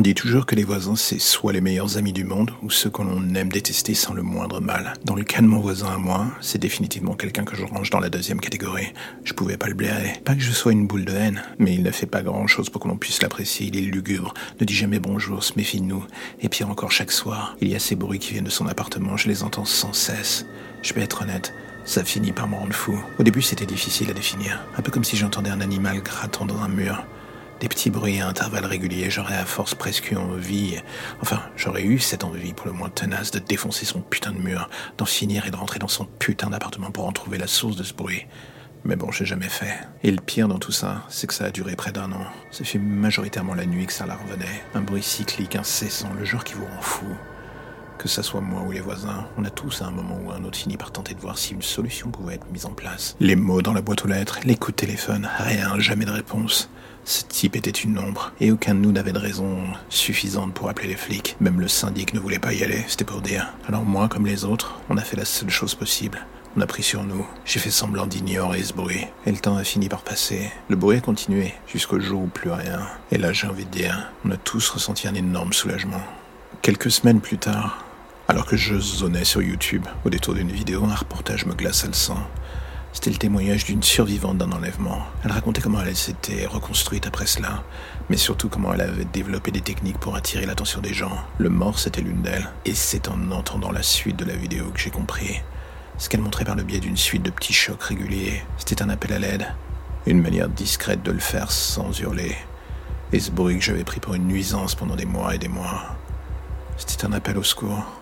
On dit toujours que les voisins, c'est soit les meilleurs amis du monde, ou ceux que l'on aime détester sans le moindre mal. Dans le cas de mon voisin à moi, c'est définitivement quelqu'un que je range dans la deuxième catégorie. Je pouvais pas le blairer. Pas que je sois une boule de haine, mais il ne fait pas grand chose pour que l'on puisse l'apprécier. Il est lugubre, ne dit jamais bonjour, se méfie de nous. Et pire encore chaque soir, il y a ces bruits qui viennent de son appartement, je les entends sans cesse. Je vais être honnête, ça finit par me rendre fou. Au début, c'était difficile à définir. Un peu comme si j'entendais un animal grattant dans un mur. Des petits bruits à intervalles réguliers, j'aurais à force presque eu envie, enfin, j'aurais eu cette envie pour le moins tenace de défoncer son putain de mur, d'en finir et de rentrer dans son putain d'appartement pour en trouver la source de ce bruit. Mais bon, j'ai jamais fait. Et le pire dans tout ça, c'est que ça a duré près d'un an. Ça fait majoritairement la nuit que ça la revenait. Un bruit cyclique, incessant, le genre qui vous rend fou. Que ça soit moi ou les voisins, on a tous à un moment ou un autre fini par tenter de voir si une solution pouvait être mise en place. Les mots dans la boîte aux lettres, les coups de téléphone, rien, jamais de réponse. Ce type était une ombre, et aucun de nous n'avait de raison suffisante pour appeler les flics. Même le syndic ne voulait pas y aller, c'était pour dire. Alors moi, comme les autres, on a fait la seule chose possible. On a pris sur nous. J'ai fait semblant d'ignorer ce bruit. Et le temps a fini par passer. Le bruit a continué, jusqu'au jour où plus rien. Et là, j'ai envie de dire, on a tous ressenti un énorme soulagement. Quelques semaines plus tard, alors que je zonais sur YouTube, au détour d'une vidéo, un reportage me glaça le sang. C'était le témoignage d'une survivante d'un enlèvement. Elle racontait comment elle s'était reconstruite après cela, mais surtout comment elle avait développé des techniques pour attirer l'attention des gens. Le mort, c'était l'une d'elles, et c'est en entendant la suite de la vidéo que j'ai compris. Ce qu'elle montrait par le biais d'une suite de petits chocs réguliers, c'était un appel à l'aide, une manière discrète de le faire sans hurler. Et ce bruit que j'avais pris pour une nuisance pendant des mois et des mois, c'était un appel au secours.